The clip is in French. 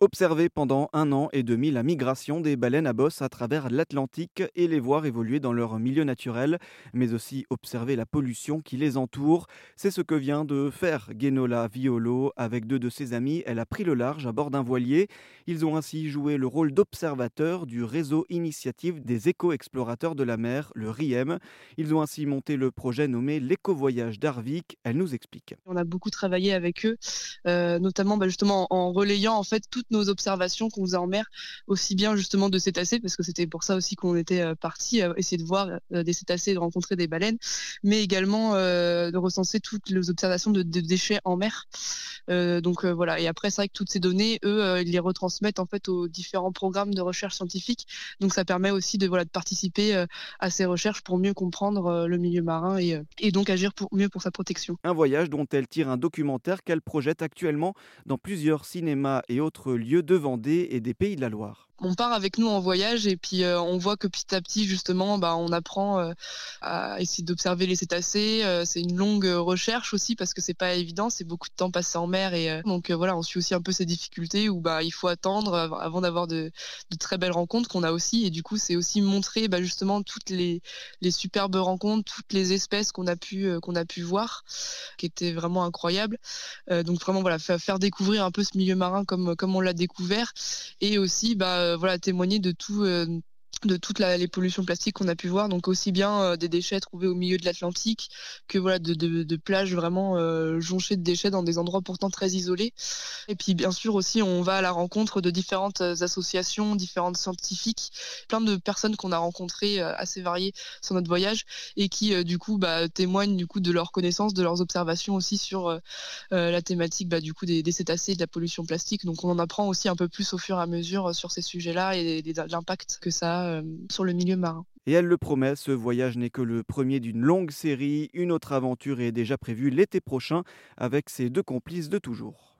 Observer pendant un an et demi la migration des baleines à bosse à travers l'Atlantique et les voir évoluer dans leur milieu naturel, mais aussi observer la pollution qui les entoure. C'est ce que vient de faire Guénola Violo avec deux de ses amis. Elle a pris le large à bord d'un voilier. Ils ont ainsi joué le rôle d'observateurs du réseau initiative des éco-explorateurs de la mer, le RIEM. Ils ont ainsi monté le projet nommé l'éco-voyage d'Arvik. Elle nous explique. On a beaucoup travaillé avec eux, euh, notamment bah, justement en relayant en fait nos observations qu'on faisait en mer, aussi bien justement de cétacés, parce que c'était pour ça aussi qu'on était euh, parti euh, essayer de voir euh, des cétacés, de rencontrer des baleines, mais également de recenser toutes les observations de, déchets en mer. donc voilà. Et après, c'est vrai que toutes ces données, eux, ils les retransmettent en fait aux différents programmes de recherche scientifique. Donc ça permet aussi de voilà de participer à ces recherches pour mieux comprendre le milieu marin et, et donc agir pour mieux pour sa protection. Un voyage dont elle tire un documentaire qu'elle projette actuellement dans plusieurs cinémas et autres lieux de Vendée et des Pays de la Loire on part avec nous en voyage et puis euh, on voit que petit à petit justement bah, on apprend euh, à essayer d'observer les cétacés. Euh, c'est une longue recherche aussi parce que c'est pas évident c'est beaucoup de temps passé en mer et donc voilà on suit aussi un peu ces difficultés où bah il faut attendre avant d'avoir de, de, très belles rencontres qu'on a aussi. Et du coup c'est aussi montrer bah, justement toutes les, les superbes rencontres toutes les espèces qu'on a pu qu'on a pu voir qui étaient vraiment incroyables. Donc vraiment voilà faire découvrir un peu ce milieu marin comme comme on l'a découvert. Et aussi bah voilà témoigner de tout euh, de toutes les pollutions plastiques qu'on a pu voir, donc aussi bien euh, des déchets trouvés au milieu de l'Atlantique que voilà de, plages vraiment euh, jonchées de déchets dans des endroits pourtant très isolés. Et puis bien sûr aussi on va à la rencontre de différentes euh, associations, différentes scientifiques, plein de personnes qu'on a rencontrées assez variées sur notre voyage et qui du coup bah, témoignent du coup de leurs connaissances, de leurs observations aussi sur la thématique bah, du coup des, cétacés et de la pollution plastique. Donc on en apprend aussi un peu plus au fur et à mesure sur ces sujets-là et l'impact que ça a euh, sur le milieu marin. Et elle le promet, ce voyage n'est que le premier d'une longue série. Une autre aventure est déjà prévue l'été prochain avec ses deux complices de toujours.